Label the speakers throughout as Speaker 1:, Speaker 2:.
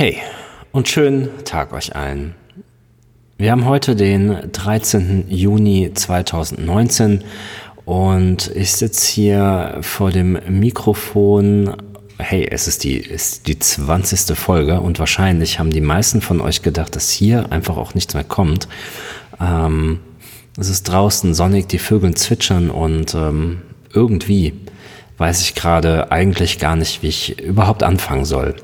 Speaker 1: Hey und schönen Tag euch allen. Wir haben heute den 13. Juni 2019 und ich sitze hier vor dem Mikrofon. Hey, es ist die, ist die 20. Folge und wahrscheinlich haben die meisten von euch gedacht, dass hier einfach auch nichts mehr kommt. Ähm, es ist draußen sonnig, die Vögel zwitschern und ähm, irgendwie weiß ich gerade eigentlich gar nicht, wie ich überhaupt anfangen soll.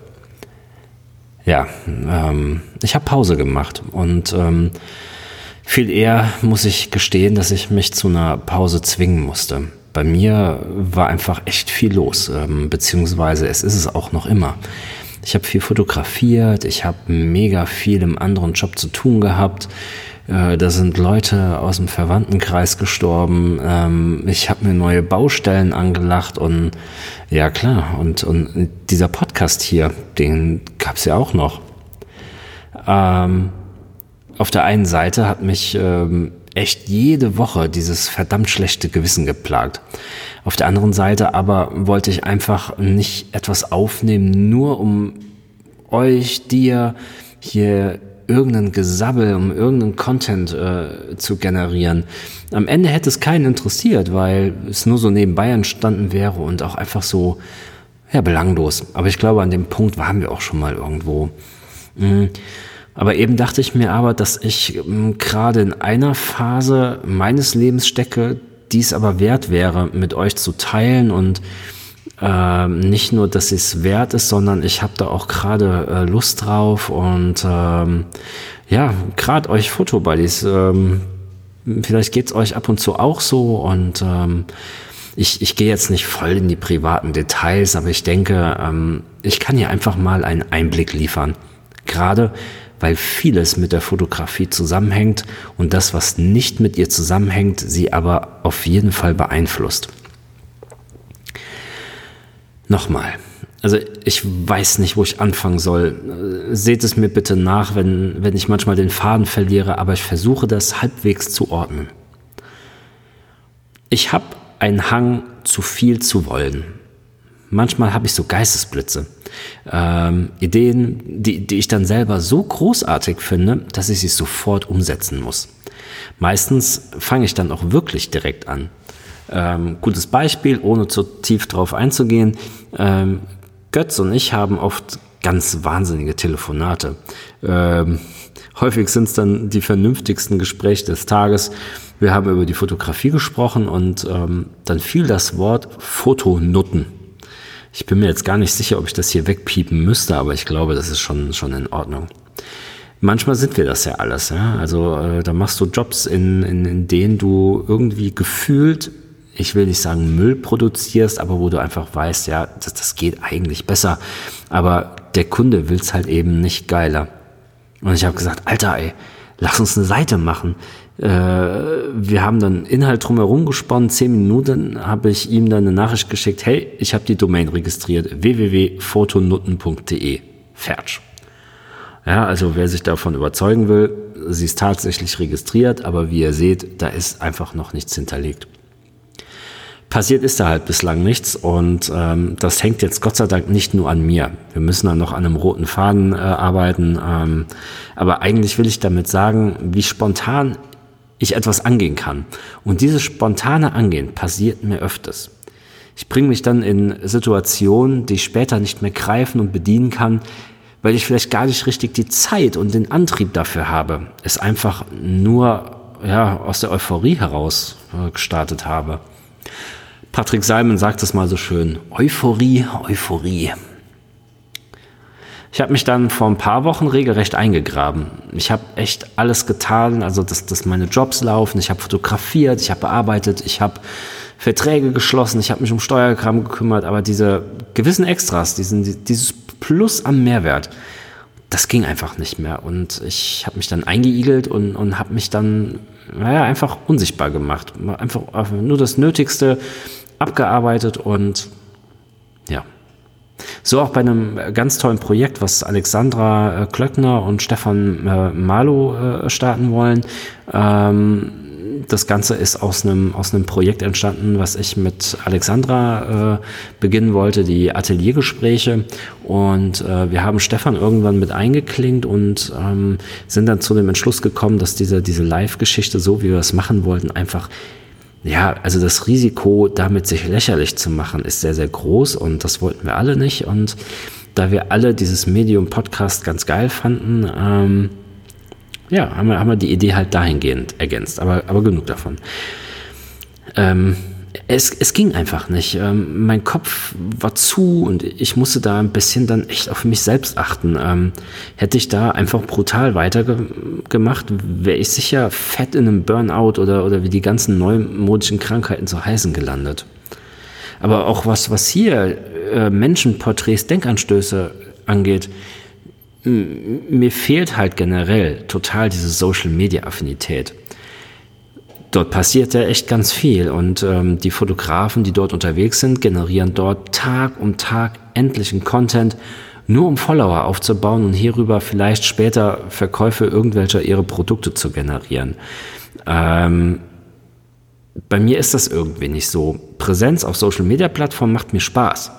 Speaker 1: Ja, ähm, ich habe Pause gemacht und ähm, viel eher muss ich gestehen, dass ich mich zu einer Pause zwingen musste. Bei mir war einfach echt viel los, ähm, beziehungsweise es ist es auch noch immer. Ich habe viel fotografiert, ich habe mega viel im anderen Job zu tun gehabt. Äh, da sind Leute aus dem Verwandtenkreis gestorben. Ähm, ich habe mir neue Baustellen angelacht und ja klar, und, und dieser Podcast hier, den gab es ja auch noch. Ähm, auf der einen Seite hat mich ähm, echt jede Woche dieses verdammt schlechte Gewissen geplagt. Auf der anderen Seite aber wollte ich einfach nicht etwas aufnehmen, nur um euch, dir hier irgendeinen Gesabbel, um irgendeinen Content äh, zu generieren. Am Ende hätte es keinen interessiert, weil es nur so nebenbei entstanden wäre und auch einfach so, ja, belanglos. Aber ich glaube, an dem Punkt waren wir auch schon mal irgendwo. Mhm. Aber eben dachte ich mir aber, dass ich ähm, gerade in einer Phase meines Lebens stecke, die es aber wert wäre, mit euch zu teilen und äh, nicht nur, dass es wert ist, sondern ich habe da auch gerade äh, Lust drauf und ähm, ja, gerade euch Fotobuddies, ähm, vielleicht geht's euch ab und zu auch so und ähm, ich, ich gehe jetzt nicht voll in die privaten Details, aber ich denke, ähm, ich kann hier einfach mal einen Einblick liefern. Gerade weil vieles mit der Fotografie zusammenhängt und das, was nicht mit ihr zusammenhängt, sie aber auf jeden Fall beeinflusst. Nochmal. Also ich weiß nicht, wo ich anfangen soll. Seht es mir bitte nach, wenn, wenn ich manchmal den Faden verliere, aber ich versuche das halbwegs zu ordnen. Ich habe einen Hang, zu viel zu wollen. Manchmal habe ich so Geistesblitze. Ähm, Ideen, die, die ich dann selber so großartig finde, dass ich sie sofort umsetzen muss. Meistens fange ich dann auch wirklich direkt an. Ähm, gutes Beispiel, ohne zu tief drauf einzugehen. Ähm, Götz und ich haben oft ganz wahnsinnige Telefonate. Ähm, häufig sind es dann die vernünftigsten Gespräche des Tages. Wir haben über die Fotografie gesprochen und ähm, dann fiel das Wort Fotonutten. Ich bin mir jetzt gar nicht sicher, ob ich das hier wegpiepen müsste, aber ich glaube, das ist schon, schon in Ordnung. Manchmal sind wir das ja alles. Ja? Also äh, da machst du Jobs, in, in, in denen du irgendwie gefühlt ich will nicht sagen Müll produzierst, aber wo du einfach weißt, ja, das, das geht eigentlich besser. Aber der Kunde will es halt eben nicht geiler. Und ich habe gesagt, Alter, ey, lass uns eine Seite machen. Äh, wir haben dann Inhalt drumherum gesponnen. Zehn Minuten habe ich ihm dann eine Nachricht geschickt, hey, ich habe die Domain registriert, www.fotonutten.de. Fertig. Ja, also wer sich davon überzeugen will, sie ist tatsächlich registriert, aber wie ihr seht, da ist einfach noch nichts hinterlegt passiert ist da halt bislang nichts und ähm, das hängt jetzt Gott sei Dank nicht nur an mir. Wir müssen dann noch an einem roten Faden äh, arbeiten, ähm, aber eigentlich will ich damit sagen, wie spontan ich etwas angehen kann. Und dieses spontane Angehen passiert mir öfters. Ich bringe mich dann in Situationen, die ich später nicht mehr greifen und bedienen kann, weil ich vielleicht gar nicht richtig die Zeit und den Antrieb dafür habe. Es einfach nur ja, aus der Euphorie heraus äh, gestartet habe. Patrick Simon sagt es mal so schön. Euphorie, Euphorie. Ich habe mich dann vor ein paar Wochen regelrecht eingegraben. Ich habe echt alles getan, also dass, dass meine Jobs laufen. Ich habe fotografiert, ich habe bearbeitet, ich habe Verträge geschlossen, ich habe mich um Steuerkram gekümmert, aber diese gewissen Extras, diesen, dieses Plus am Mehrwert, das ging einfach nicht mehr. Und ich habe mich dann eingeigelt und, und habe mich dann naja, einfach unsichtbar gemacht. Einfach nur das Nötigste abgearbeitet und ja. So auch bei einem ganz tollen Projekt, was Alexandra äh, Klöckner und Stefan äh, Malo äh, starten wollen. Ähm, das Ganze ist aus einem, aus einem Projekt entstanden, was ich mit Alexandra beginnen wollte, die Ateliergespräche. Und wir haben Stefan irgendwann mit eingeklinkt und ähm, sind dann zu dem Entschluss gekommen, dass diese, diese Live-Geschichte, so wie wir es machen wollten, einfach ja, also das Risiko, damit sich lächerlich zu machen, ist sehr, sehr groß und das wollten wir alle nicht. Und da wir alle dieses Medium-Podcast ganz geil fanden, ähm, ja, haben wir, haben wir die Idee halt dahingehend ergänzt, aber, aber genug davon. Ähm, es, es ging einfach nicht. Ähm, mein Kopf war zu und ich musste da ein bisschen dann echt auf mich selbst achten. Ähm, hätte ich da einfach brutal weitergemacht, wäre ich sicher fett in einem Burnout oder, oder wie die ganzen neumodischen Krankheiten so heißen gelandet. Aber auch was, was hier äh, Menschenporträts, Denkanstöße angeht, mir fehlt halt generell total diese Social-Media-Affinität. Dort passiert ja echt ganz viel und ähm, die Fotografen, die dort unterwegs sind, generieren dort Tag um Tag endlichen Content, nur um Follower aufzubauen und hierüber vielleicht später Verkäufe irgendwelcher ihre Produkte zu generieren. Ähm, bei mir ist das irgendwie nicht so. Präsenz auf Social-Media-Plattformen macht mir Spaß.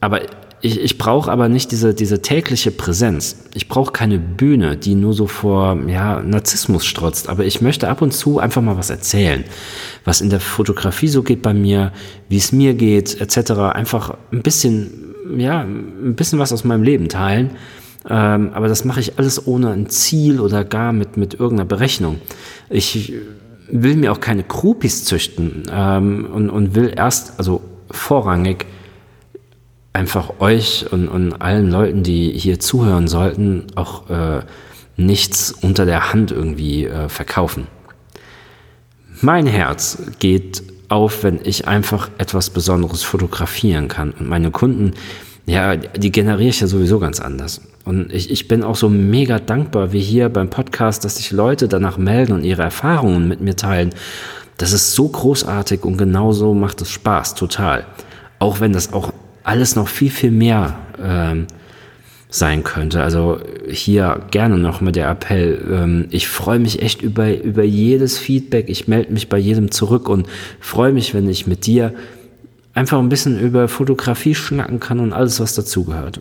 Speaker 1: Aber ich, ich brauche aber nicht diese, diese tägliche Präsenz. Ich brauche keine Bühne, die nur so vor ja, Narzissmus strotzt. Aber ich möchte ab und zu einfach mal was erzählen. Was in der Fotografie so geht bei mir, wie es mir geht, etc. Einfach ein bisschen, ja, ein bisschen was aus meinem Leben teilen. Ähm, aber das mache ich alles ohne ein Ziel oder gar mit, mit irgendeiner Berechnung. Ich will mir auch keine Krupis züchten ähm, und, und will erst, also vorrangig, einfach euch und, und allen Leuten, die hier zuhören sollten, auch äh, nichts unter der Hand irgendwie äh, verkaufen. Mein Herz geht auf, wenn ich einfach etwas Besonderes fotografieren kann. Und meine Kunden, ja, die generiere ich ja sowieso ganz anders. Und ich, ich bin auch so mega dankbar, wie hier beim Podcast, dass sich Leute danach melden und ihre Erfahrungen mit mir teilen. Das ist so großartig und genauso macht es Spaß, total. Auch wenn das auch alles noch viel, viel mehr ähm, sein könnte. Also hier gerne noch mal der Appell. Ähm, ich freue mich echt über, über jedes Feedback. Ich melde mich bei jedem zurück und freue mich, wenn ich mit dir einfach ein bisschen über Fotografie schnacken kann und alles, was dazugehört.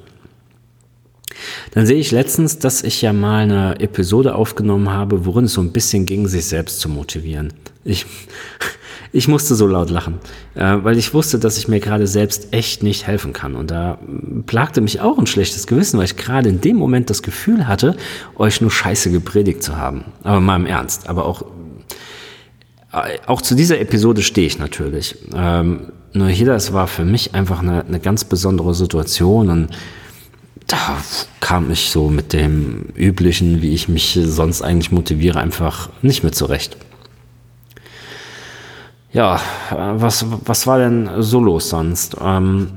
Speaker 1: Dann sehe ich letztens, dass ich ja mal eine Episode aufgenommen habe, worin es so ein bisschen ging, sich selbst zu motivieren. Ich, ich musste so laut lachen, äh, weil ich wusste, dass ich mir gerade selbst echt nicht helfen kann. Und da plagte mich auch ein schlechtes Gewissen, weil ich gerade in dem Moment das Gefühl hatte, euch nur Scheiße gepredigt zu haben. Aber mal im Ernst. Aber auch, äh, auch zu dieser Episode stehe ich natürlich. Ähm, nur hier, das war für mich einfach eine, eine ganz besondere Situation und da kam ich so mit dem üblichen, wie ich mich sonst eigentlich motiviere, einfach nicht mehr zurecht. Ja, was, was war denn so los sonst? Ähm,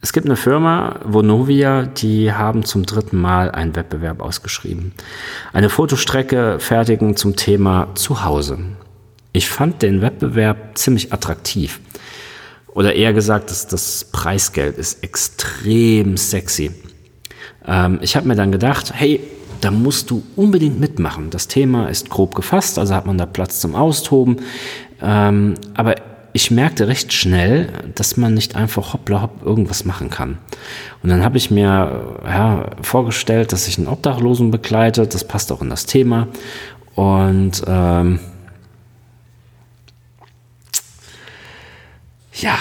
Speaker 1: es gibt eine Firma, Vonovia, die haben zum dritten Mal einen Wettbewerb ausgeschrieben. Eine Fotostrecke fertigen zum Thema Zuhause. Ich fand den Wettbewerb ziemlich attraktiv. Oder eher gesagt, das, das Preisgeld ist extrem sexy. Ähm, ich habe mir dann gedacht, hey, da musst du unbedingt mitmachen. Das Thema ist grob gefasst, also hat man da Platz zum Austoben. Ähm, aber ich merkte recht schnell, dass man nicht einfach hoppla hopp irgendwas machen kann. Und dann habe ich mir ja, vorgestellt, dass ich einen Obdachlosen begleite. Das passt auch in das Thema. Und ähm, ja,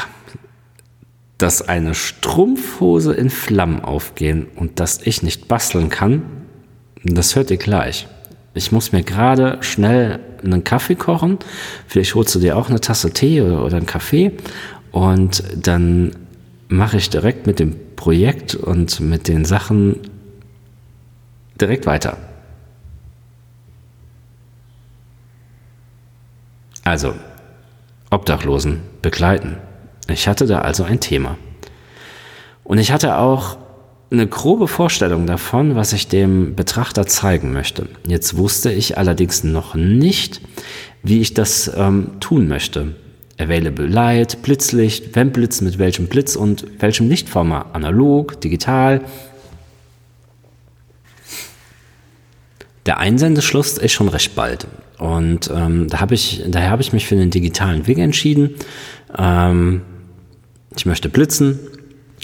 Speaker 1: dass eine Strumpfhose in Flammen aufgehen und dass ich nicht basteln kann, das hört ihr gleich. Ich muss mir gerade schnell einen Kaffee kochen. Vielleicht holst du dir auch eine Tasse Tee oder, einen Kaffee. Und dann mache ich direkt mit dem Projekt und mit den Sachen direkt weiter. Also, Obdachlosen begleiten. Ich hatte da also ein Thema. Und ich hatte auch eine grobe Vorstellung davon, was ich dem Betrachter zeigen möchte. Jetzt wusste ich allerdings noch nicht, wie ich das ähm, tun möchte. Available Light, Blitzlicht, wenn Blitz mit welchem Blitz und welchem Lichtformat, analog, digital. Der Einsendeschluss ist schon recht bald. Und ähm, da habe ich, daher habe ich mich für den digitalen Weg entschieden. Ähm, ich möchte blitzen,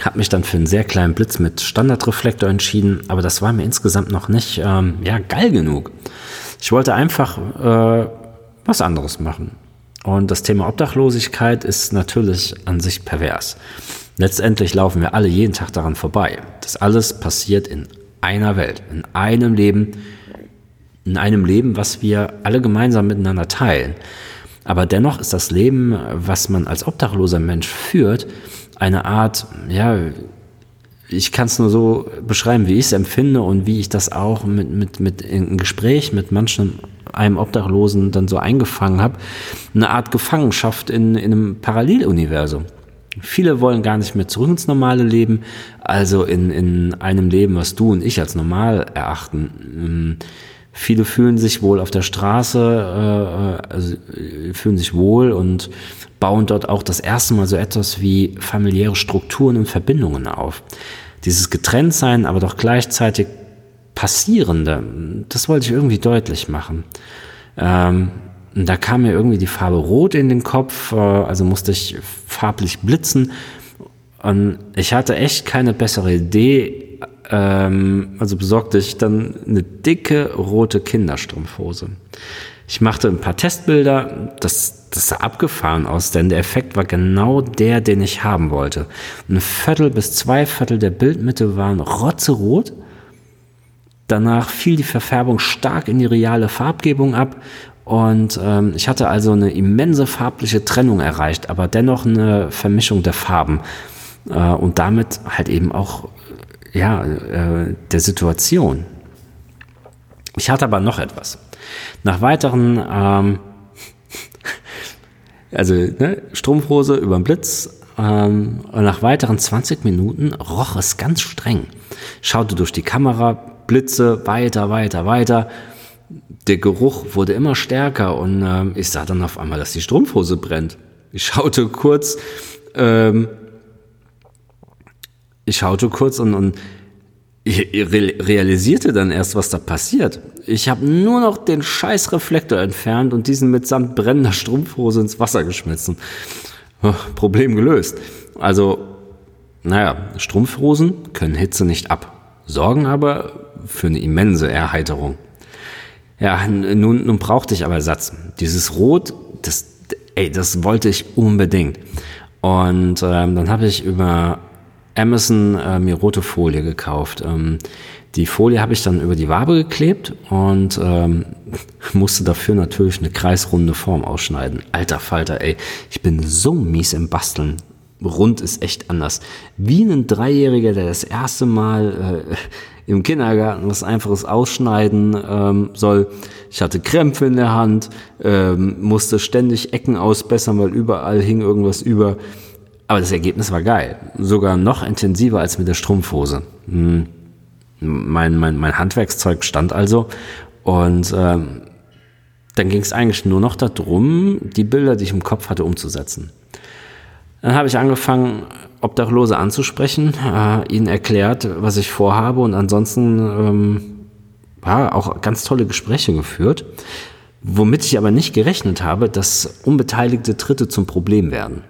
Speaker 1: habe mich dann für einen sehr kleinen Blitz mit Standardreflektor entschieden, aber das war mir insgesamt noch nicht ähm, ja, geil genug. Ich wollte einfach äh, was anderes machen. Und das Thema Obdachlosigkeit ist natürlich an sich pervers. Letztendlich laufen wir alle jeden Tag daran vorbei. Das alles passiert in einer Welt, in einem Leben, in einem Leben, was wir alle gemeinsam miteinander teilen. Aber dennoch ist das Leben, was man als obdachloser Mensch führt, eine Art, ja, ich kann es nur so beschreiben, wie ich es empfinde und wie ich das auch mit, mit, mit in Gespräch mit manchen, einem Obdachlosen dann so eingefangen habe. Eine Art Gefangenschaft in, in einem Paralleluniversum. Viele wollen gar nicht mehr zurück ins normale Leben, also in, in einem Leben, was du und ich als normal erachten. Viele fühlen sich wohl auf der Straße, äh, also äh, fühlen sich wohl und bauen dort auch das erste Mal so etwas wie familiäre Strukturen und Verbindungen auf. Dieses Getrenntsein, aber doch gleichzeitig Passierende, das wollte ich irgendwie deutlich machen. Ähm, da kam mir irgendwie die Farbe Rot in den Kopf, äh, also musste ich farblich blitzen. Und ich hatte echt keine bessere Idee, ähm, also besorgte ich dann eine dicke rote Kinderstrumpfhose. Ich machte ein paar Testbilder, das, das sah abgefahren aus, denn der Effekt war genau der, den ich haben wollte. Ein Viertel bis zwei Viertel der Bildmitte waren rotzerot. Danach fiel die Verfärbung stark in die reale Farbgebung ab und ähm, ich hatte also eine immense farbliche Trennung erreicht, aber dennoch eine Vermischung der Farben äh, und damit halt eben auch ja, äh, der Situation. Ich hatte aber noch etwas. Nach weiteren, ähm, also ne, Strumpfhose über den Blitz, ähm, und nach weiteren 20 Minuten roch es ganz streng. Schaute durch die Kamera, Blitze, weiter, weiter, weiter. Der Geruch wurde immer stärker und ähm, ich sah dann auf einmal, dass die Strumpfhose brennt. Ich schaute kurz, ähm, ich schaute kurz und, und ich realisierte dann erst, was da passiert. Ich habe nur noch den scheiß Reflektor entfernt und diesen mitsamt brennender Strumpfhose ins Wasser geschmissen. Problem gelöst. Also, naja, Strumpfhosen können Hitze nicht ab, sorgen aber für eine immense Erheiterung. Ja, nun, nun brauchte ich aber Ersatz. Dieses Rot, das, ey, das wollte ich unbedingt. Und ähm, dann habe ich über Amazon äh, mir rote Folie gekauft. Ähm, die Folie habe ich dann über die Wabe geklebt und ähm, musste dafür natürlich eine kreisrunde Form ausschneiden. Alter Falter, ey, ich bin so mies im Basteln. Rund ist echt anders. Wie ein Dreijähriger, der das erste Mal äh, im Kindergarten was Einfaches ausschneiden ähm, soll. Ich hatte Krämpfe in der Hand, ähm, musste ständig Ecken ausbessern, weil überall hing irgendwas über. Aber das Ergebnis war geil. Sogar noch intensiver als mit der Strumpfhose. Hm. Mein, mein, mein Handwerkszeug stand also. Und ähm, dann ging es eigentlich nur noch darum, die Bilder, die ich im Kopf hatte, umzusetzen. Dann habe ich angefangen, Obdachlose anzusprechen, äh, ihnen erklärt, was ich vorhabe und ansonsten ähm, ja, auch ganz tolle Gespräche geführt. Womit ich aber nicht gerechnet habe, dass unbeteiligte Dritte zum Problem werden.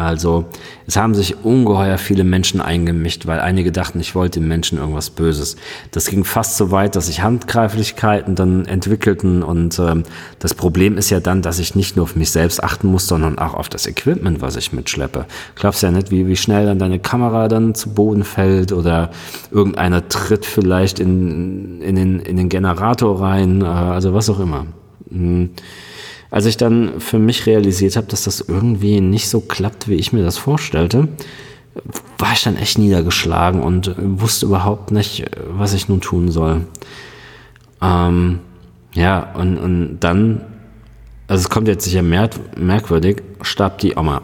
Speaker 1: Also es haben sich ungeheuer viele Menschen eingemischt, weil einige dachten, ich wollte den Menschen irgendwas Böses. Das ging fast so weit, dass sich Handgreiflichkeiten dann entwickelten und ähm, das Problem ist ja dann, dass ich nicht nur auf mich selbst achten muss, sondern auch auf das Equipment, was ich mitschleppe. Glaubst ja nicht, wie, wie schnell dann deine Kamera dann zu Boden fällt oder irgendeiner tritt vielleicht in, in, den, in den Generator rein, äh, also was auch immer. Hm. Als ich dann für mich realisiert habe, dass das irgendwie nicht so klappt, wie ich mir das vorstellte, war ich dann echt niedergeschlagen und wusste überhaupt nicht, was ich nun tun soll. Ähm, ja, und, und dann, also es kommt jetzt sicher merk merkwürdig, starb die Oma.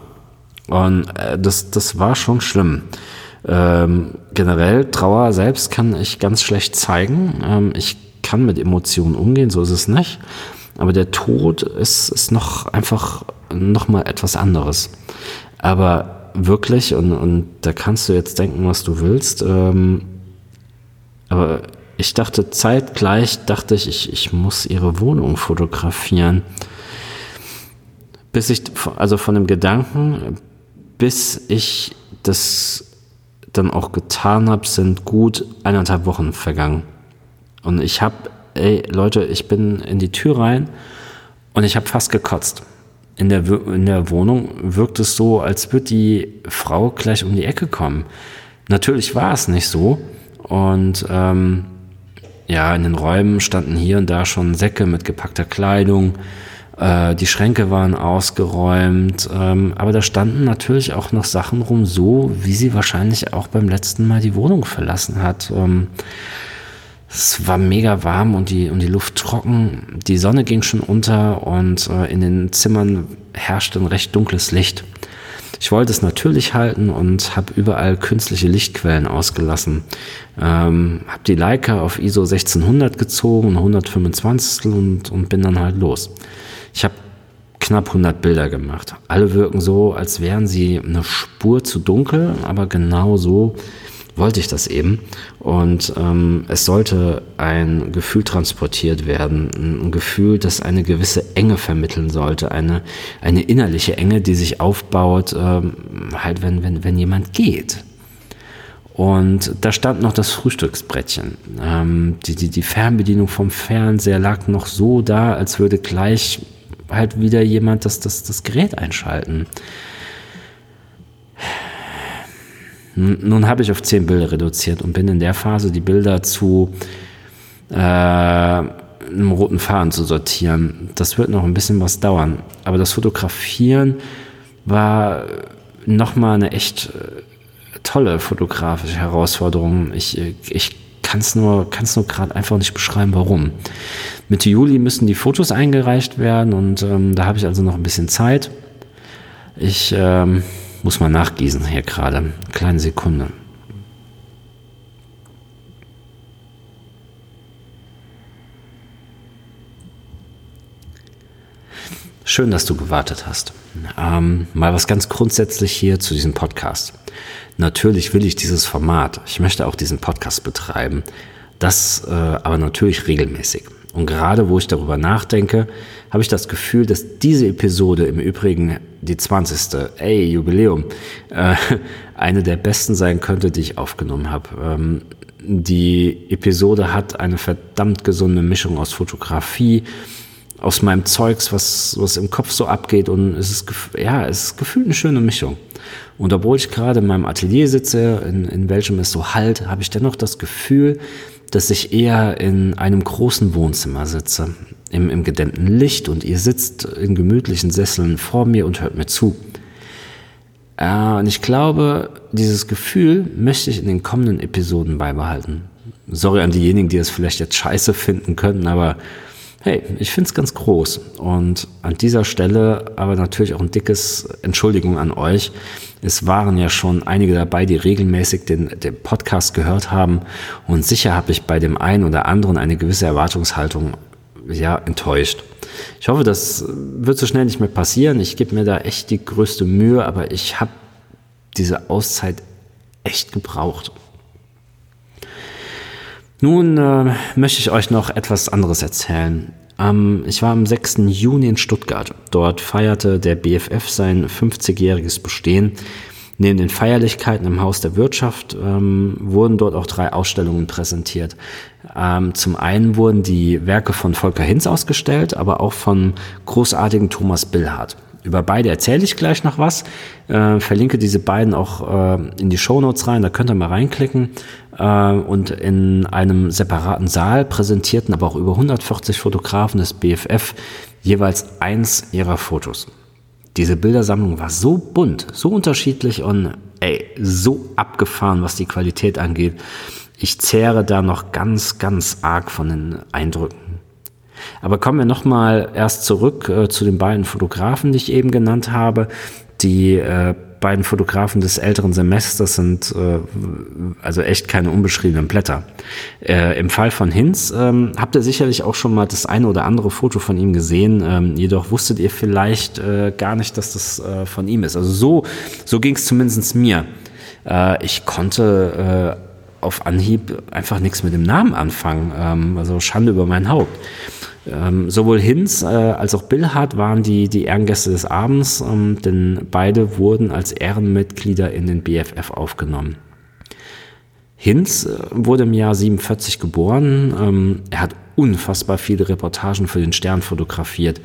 Speaker 1: Und äh, das, das war schon schlimm. Ähm, generell, Trauer selbst kann ich ganz schlecht zeigen. Ähm, ich kann mit Emotionen umgehen, so ist es nicht. Aber der Tod ist, ist noch einfach noch mal etwas anderes. Aber wirklich, und, und da kannst du jetzt denken, was du willst, ähm, aber ich dachte zeitgleich, dachte ich, ich, ich muss ihre Wohnung fotografieren. Bis ich, also von dem Gedanken, bis ich das dann auch getan habe, sind gut eineinhalb Wochen vergangen. Und ich habe, ey Leute, ich bin in die Tür rein und ich habe fast gekotzt. In der, in der Wohnung wirkt es so, als würde die Frau gleich um die Ecke kommen. Natürlich war es nicht so. Und ähm, ja, in den Räumen standen hier und da schon Säcke mit gepackter Kleidung. Äh, die Schränke waren ausgeräumt. Ähm, aber da standen natürlich auch noch Sachen rum, so wie sie wahrscheinlich auch beim letzten Mal die Wohnung verlassen hat. Ähm, es war mega warm und die, und die Luft trocken. Die Sonne ging schon unter und äh, in den Zimmern herrschte ein recht dunkles Licht. Ich wollte es natürlich halten und habe überall künstliche Lichtquellen ausgelassen. Ähm, habe die Leica auf ISO 1600 gezogen, 125 und, und bin dann halt los. Ich habe knapp 100 Bilder gemacht. Alle wirken so, als wären sie eine Spur zu dunkel, aber genau so wollte ich das eben. Und ähm, es sollte ein Gefühl transportiert werden, ein Gefühl, das eine gewisse Enge vermitteln sollte, eine, eine innerliche Enge, die sich aufbaut, ähm, halt wenn, wenn, wenn jemand geht. Und da stand noch das Frühstücksbrettchen. Ähm, die, die, die Fernbedienung vom Fernseher lag noch so da, als würde gleich halt wieder jemand das, das, das Gerät einschalten. Nun habe ich auf zehn Bilder reduziert und bin in der Phase, die Bilder zu äh, einem roten Faden zu sortieren. Das wird noch ein bisschen was dauern. Aber das Fotografieren war nochmal eine echt äh, tolle fotografische Herausforderung. Ich, ich kann es nur, kann's nur gerade einfach nicht beschreiben, warum. Mitte Juli müssen die Fotos eingereicht werden und ähm, da habe ich also noch ein bisschen Zeit. Ich ähm, muss man nachgießen hier gerade. Kleine Sekunde. Schön, dass du gewartet hast. Ähm, mal was ganz grundsätzlich hier zu diesem Podcast. Natürlich will ich dieses Format, ich möchte auch diesen Podcast betreiben, das äh, aber natürlich regelmäßig. Und gerade wo ich darüber nachdenke, habe ich das Gefühl, dass diese Episode im Übrigen die 20. Ey, Jubiläum, äh, eine der besten sein könnte, die ich aufgenommen habe. Ähm, die Episode hat eine verdammt gesunde Mischung aus Fotografie, aus meinem Zeugs, was, was im Kopf so abgeht und es ist, ja, es ist gefühlt eine schöne Mischung. Und obwohl ich gerade in meinem Atelier sitze, in, in welchem es so halt, habe ich dennoch das Gefühl, dass ich eher in einem großen Wohnzimmer sitze, im, im gedämmten Licht und ihr sitzt in gemütlichen Sesseln vor mir und hört mir zu. Äh, und ich glaube, dieses Gefühl möchte ich in den kommenden Episoden beibehalten. Sorry an diejenigen, die es vielleicht jetzt scheiße finden könnten, aber hey, ich finde es ganz groß. Und an dieser Stelle aber natürlich auch ein dickes Entschuldigung an euch. Es waren ja schon einige dabei, die regelmäßig den, den Podcast gehört haben. Und sicher habe ich bei dem einen oder anderen eine gewisse Erwartungshaltung ja, enttäuscht. Ich hoffe, das wird so schnell nicht mehr passieren. Ich gebe mir da echt die größte Mühe, aber ich habe diese Auszeit echt gebraucht. Nun äh, möchte ich euch noch etwas anderes erzählen. Ähm, ich war am 6. Juni in Stuttgart. Dort feierte der BFF sein 50-jähriges Bestehen. Neben den Feierlichkeiten im Haus der Wirtschaft ähm, wurden dort auch drei Ausstellungen präsentiert. Ähm, zum einen wurden die Werke von Volker Hinz ausgestellt, aber auch von großartigen Thomas Billhardt. Über beide erzähle ich gleich noch was. Äh, verlinke diese beiden auch äh, in die Show Notes rein, da könnt ihr mal reinklicken. Äh, und in einem separaten Saal präsentierten aber auch über 140 Fotografen des BFF jeweils eins ihrer Fotos. Diese Bildersammlung war so bunt, so unterschiedlich und ey, so abgefahren, was die Qualität angeht. Ich zehre da noch ganz, ganz arg von den Eindrücken. Aber kommen wir nochmal erst zurück äh, zu den beiden Fotografen, die ich eben genannt habe. Die äh, beiden Fotografen des älteren Semesters sind äh, also echt keine unbeschriebenen Blätter. Äh, Im Fall von Hinz ähm, habt ihr sicherlich auch schon mal das eine oder andere Foto von ihm gesehen, ähm, jedoch wusstet ihr vielleicht äh, gar nicht, dass das äh, von ihm ist. Also so, so ging es zumindest mir. Äh, ich konnte äh, auf Anhieb einfach nichts mit dem Namen anfangen. Ähm, also Schande über mein Haupt. Ähm, sowohl Hinz äh, als auch Billhardt waren die, die Ehrengäste des Abends, ähm, denn beide wurden als Ehrenmitglieder in den BFF aufgenommen. Hinz äh, wurde im Jahr 47 geboren. Ähm, er hat unfassbar viele Reportagen für den Stern fotografiert.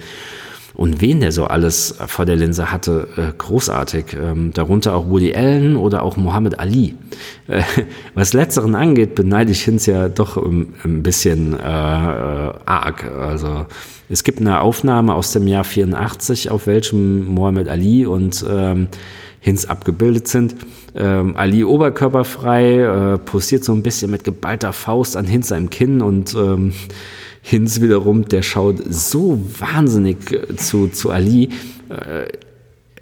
Speaker 1: Und wen der so alles vor der Linse hatte, äh, großartig. Ähm, darunter auch Woody Allen oder auch Muhammad Ali. Äh, was Letzteren angeht, beneide ich Hinz ja doch ein, ein bisschen äh, arg. Also es gibt eine Aufnahme aus dem Jahr 84, auf welchem Muhammad Ali und ähm, Hinz abgebildet sind. Ähm, Ali oberkörperfrei, äh, posiert so ein bisschen mit geballter Faust an Hinz seinem Kinn und ähm, Hinz wiederum, der schaut so wahnsinnig zu, zu Ali. Äh,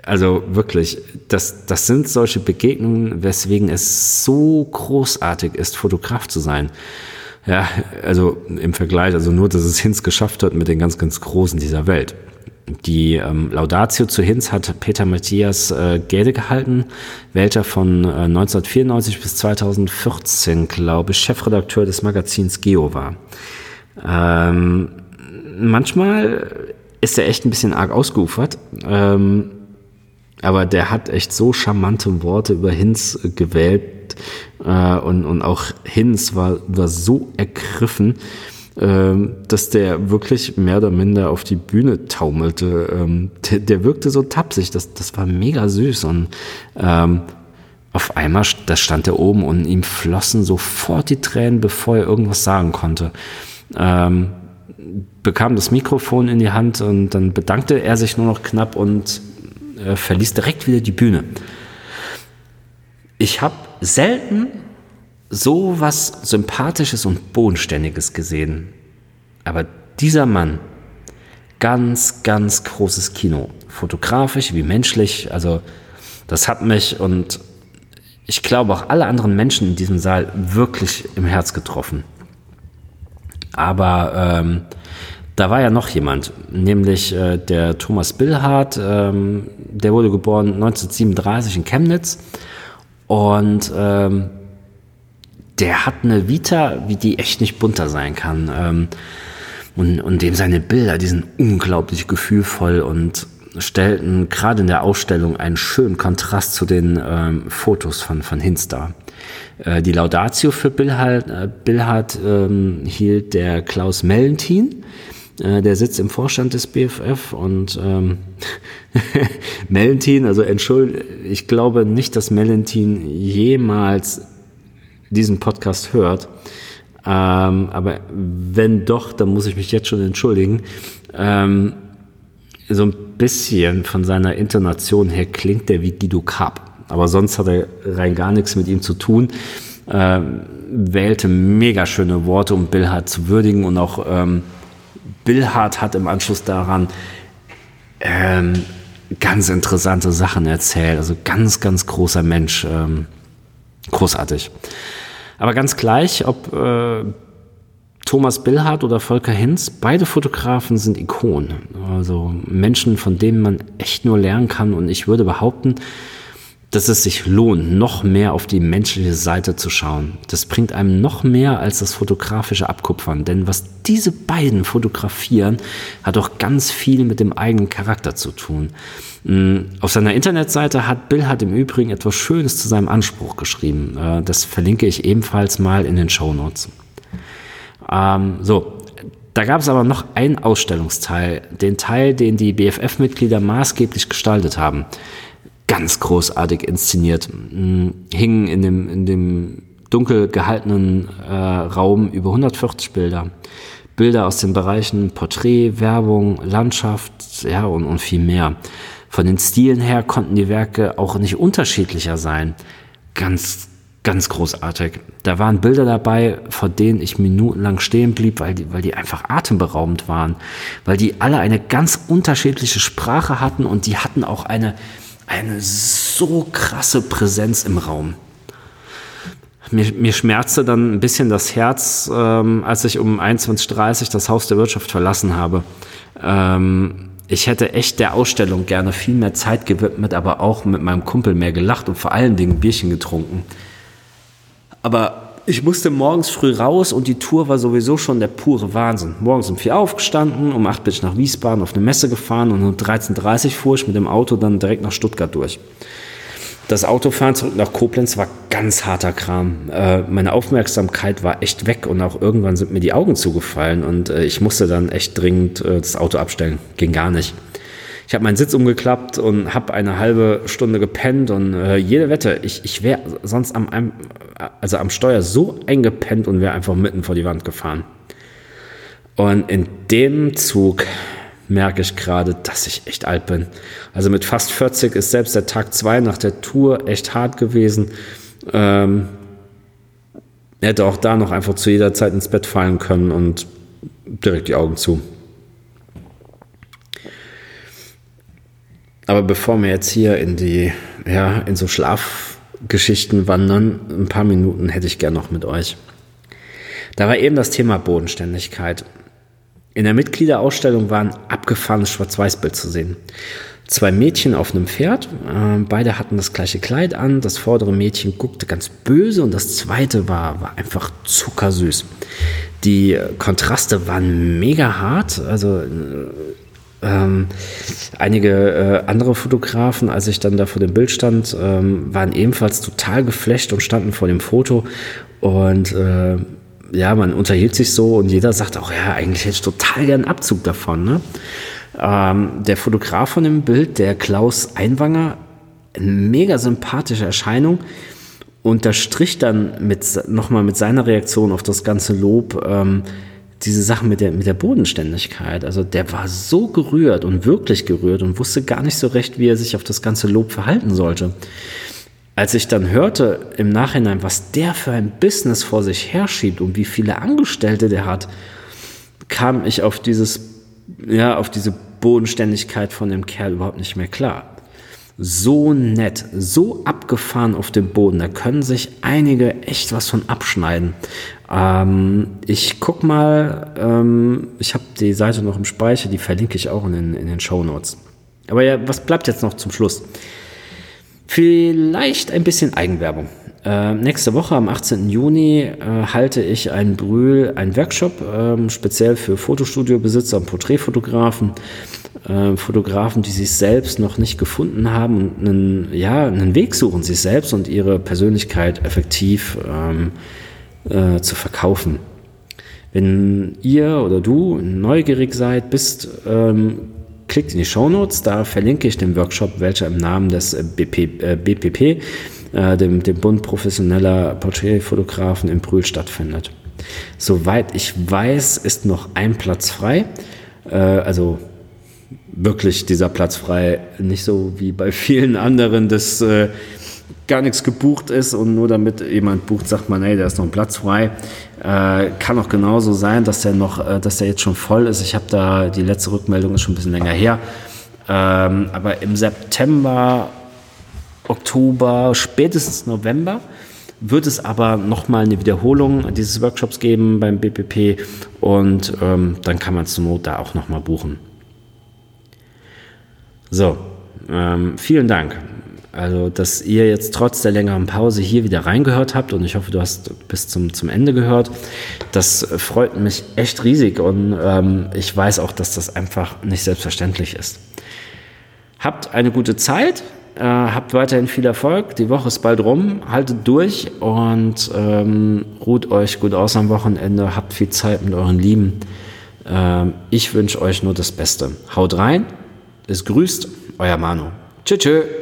Speaker 1: also wirklich, das, das sind solche Begegnungen, weswegen es so großartig ist, Fotograf zu sein. Ja, also im Vergleich, also nur, dass es Hinz geschafft hat mit den ganz, ganz Großen dieser Welt. Die ähm, Laudatio zu Hinz hat Peter Matthias äh, Gede gehalten, welcher von äh, 1994 bis 2014, glaube ich, Chefredakteur des Magazins Geo war. Ähm, manchmal ist er echt ein bisschen arg ausgeufert. Ähm, aber der hat echt so charmante Worte über Hinz gewählt. Äh, und, und auch Hinz war, war so ergriffen, äh, dass der wirklich mehr oder minder auf die Bühne taumelte. Ähm, der, der wirkte so tapsig. Das, das war mega süß. Und ähm, auf einmal, da stand er oben und ihm flossen sofort die Tränen, bevor er irgendwas sagen konnte ähm, bekam das Mikrofon in die Hand und dann bedankte er sich nur noch knapp und äh, verließ direkt wieder die Bühne. Ich habe selten so was Sympathisches und Bodenständiges gesehen. Aber dieser Mann, ganz, ganz großes Kino. Fotografisch wie menschlich. Also das hat mich und ich glaube auch alle anderen Menschen in diesem Saal wirklich im Herz getroffen. Aber ähm, da war ja noch jemand, nämlich äh, der Thomas Billhardt. Ähm, der wurde geboren 1937 in Chemnitz und ähm, der hat eine Vita, wie die echt nicht bunter sein kann. Ähm, und, und dem seine Bilder, die sind unglaublich gefühlvoll und stellten gerade in der Ausstellung einen schönen Kontrast zu den ähm, Fotos von, von Hinz dar. Äh, die Laudatio für Billhard, äh, ähm, hielt der Klaus Mellentin. Äh, der sitzt im Vorstand des BFF und ähm, Mellentin, also entschuldigt, ich glaube nicht, dass Mellentin jemals diesen Podcast hört. Ähm, aber wenn doch, dann muss ich mich jetzt schon entschuldigen. Ähm, so ein bisschen von seiner Intonation her klingt der wie Guido Kapp aber sonst hat er rein gar nichts mit ihm zu tun. Äh, wählte mega schöne Worte, um Bill Hart zu würdigen und auch ähm, Bill Hart hat im Anschluss daran ähm, ganz interessante Sachen erzählt. Also ganz, ganz großer Mensch. Ähm, großartig. Aber ganz gleich, ob äh, Thomas Billhardt oder Volker Hinz, beide Fotografen sind Ikonen. Also Menschen, von denen man echt nur lernen kann. Und ich würde behaupten, dass es sich lohnt, noch mehr auf die menschliche Seite zu schauen. Das bringt einem noch mehr als das fotografische Abkupfern. Denn was diese beiden fotografieren, hat auch ganz viel mit dem eigenen Charakter zu tun. Mm, auf seiner Internetseite hat Bill hat im Übrigen etwas Schönes zu seinem Anspruch geschrieben. Äh, das verlinke ich ebenfalls mal in den Show Notes. Ähm, so, da gab es aber noch einen Ausstellungsteil, den Teil, den die BFF-Mitglieder maßgeblich gestaltet haben ganz großartig inszeniert. Mm, hingen in dem, in dem dunkel gehaltenen äh, Raum über 140 Bilder. Bilder aus den Bereichen Porträt, Werbung, Landschaft, ja, und, und viel mehr. Von den Stilen her konnten die Werke auch nicht unterschiedlicher sein. Ganz, ganz großartig. Da waren Bilder dabei, vor denen ich minutenlang stehen blieb, weil die, weil die einfach atemberaubend waren. Weil die alle eine ganz unterschiedliche Sprache hatten und die hatten auch eine, eine so krasse Präsenz im Raum. Mir, mir schmerzte dann ein bisschen das Herz, ähm, als ich um 21.30 Uhr das Haus der Wirtschaft verlassen habe. Ähm, ich hätte echt der Ausstellung gerne viel mehr Zeit gewidmet, aber auch mit meinem Kumpel mehr gelacht und vor allen Dingen Bierchen getrunken. Aber ich musste morgens früh raus und die Tour war sowieso schon der pure Wahnsinn. Morgens um vier aufgestanden, um acht bin ich nach Wiesbaden auf eine Messe gefahren und um 13.30 Uhr fuhr ich mit dem Auto dann direkt nach Stuttgart durch. Das Autofahren zurück nach Koblenz war ganz harter Kram. Äh, meine Aufmerksamkeit war echt weg und auch irgendwann sind mir die Augen zugefallen und äh, ich musste dann echt dringend äh, das Auto abstellen. Ging gar nicht. Ich habe meinen Sitz umgeklappt und habe eine halbe Stunde gepennt und äh, jede Wette, ich, ich wäre sonst am, also am Steuer so eingepennt und wäre einfach mitten vor die Wand gefahren. Und in dem Zug merke ich gerade, dass ich echt alt bin. Also mit fast 40 ist selbst der Tag 2 nach der Tour echt hart gewesen. Ähm, hätte auch da noch einfach zu jeder Zeit ins Bett fallen können und direkt die Augen zu. Aber bevor wir jetzt hier in die, ja, in so Schlafgeschichten wandern, ein paar Minuten hätte ich gern noch mit euch. Da war eben das Thema Bodenständigkeit. In der Mitgliederausstellung war ein abgefahrenes Schwarz-Weiß-Bild zu sehen. Zwei Mädchen auf einem Pferd, äh, beide hatten das gleiche Kleid an. Das vordere Mädchen guckte ganz böse und das zweite war, war einfach zuckersüß. Die Kontraste waren mega hart, also ähm, einige äh, andere Fotografen, als ich dann da vor dem Bild stand, ähm, waren ebenfalls total geflecht und standen vor dem Foto und äh, ja, man unterhielt sich so und jeder sagt auch, ja, eigentlich hätte ich total gern Abzug davon. Ne? Ähm, der Fotograf von dem Bild, der Klaus Einwanger, eine mega sympathische Erscheinung, unterstrich dann mit, nochmal mit seiner Reaktion auf das ganze Lob ähm, diese Sachen mit der, mit der Bodenständigkeit. Also der war so gerührt und wirklich gerührt und wusste gar nicht so recht, wie er sich auf das ganze Lob verhalten sollte. Als ich dann hörte im Nachhinein, was der für ein Business vor sich herschiebt und wie viele Angestellte der hat, kam ich auf dieses, ja, auf diese Bodenständigkeit von dem Kerl überhaupt nicht mehr klar. So nett, so abgefahren auf dem Boden, da können sich einige echt was von abschneiden. Ähm, ich guck mal, ähm, ich habe die Seite noch im Speicher, die verlinke ich auch in den, in den Show Notes. Aber ja, was bleibt jetzt noch zum Schluss? Vielleicht ein bisschen Eigenwerbung. Äh, nächste Woche am 18. Juni äh, halte ich ein Brühl, einen Workshop, äh, speziell für Fotostudiobesitzer und Porträtfotografen, äh, Fotografen, die sich selbst noch nicht gefunden haben und einen, ja, einen Weg suchen, sich selbst und ihre Persönlichkeit effektiv ähm, äh, zu verkaufen. Wenn ihr oder du neugierig seid, bist, ähm, Klickt in die Shownotes, da verlinke ich den Workshop, welcher im Namen des BP, äh, BPP, äh, dem, dem Bund professioneller Porträtfotografen in Brühl stattfindet. Soweit ich weiß, ist noch ein Platz frei. Äh, also wirklich dieser Platz frei, nicht so wie bei vielen anderen, dass äh, gar nichts gebucht ist und nur damit jemand bucht, sagt man, hey, da ist noch ein Platz frei. Äh, kann auch genauso sein, dass der noch, äh, dass der jetzt schon voll ist. Ich habe da die letzte Rückmeldung ist schon ein bisschen länger her. Ähm, aber im September, Oktober, spätestens November wird es aber nochmal eine Wiederholung dieses Workshops geben beim BPP und ähm, dann kann man zur Not da auch nochmal buchen. So, ähm, vielen Dank. Also, dass ihr jetzt trotz der längeren Pause hier wieder reingehört habt und ich hoffe, du hast bis zum, zum Ende gehört. Das freut mich echt riesig und ähm, ich weiß auch, dass das einfach nicht selbstverständlich ist. Habt eine gute Zeit, äh, habt weiterhin viel Erfolg. Die Woche ist bald rum, haltet durch und ähm, ruht euch gut aus am Wochenende, habt viel Zeit mit euren Lieben. Ähm, ich wünsche euch nur das Beste. Haut rein, es grüßt, euer Manu. Tschüss. tschüss.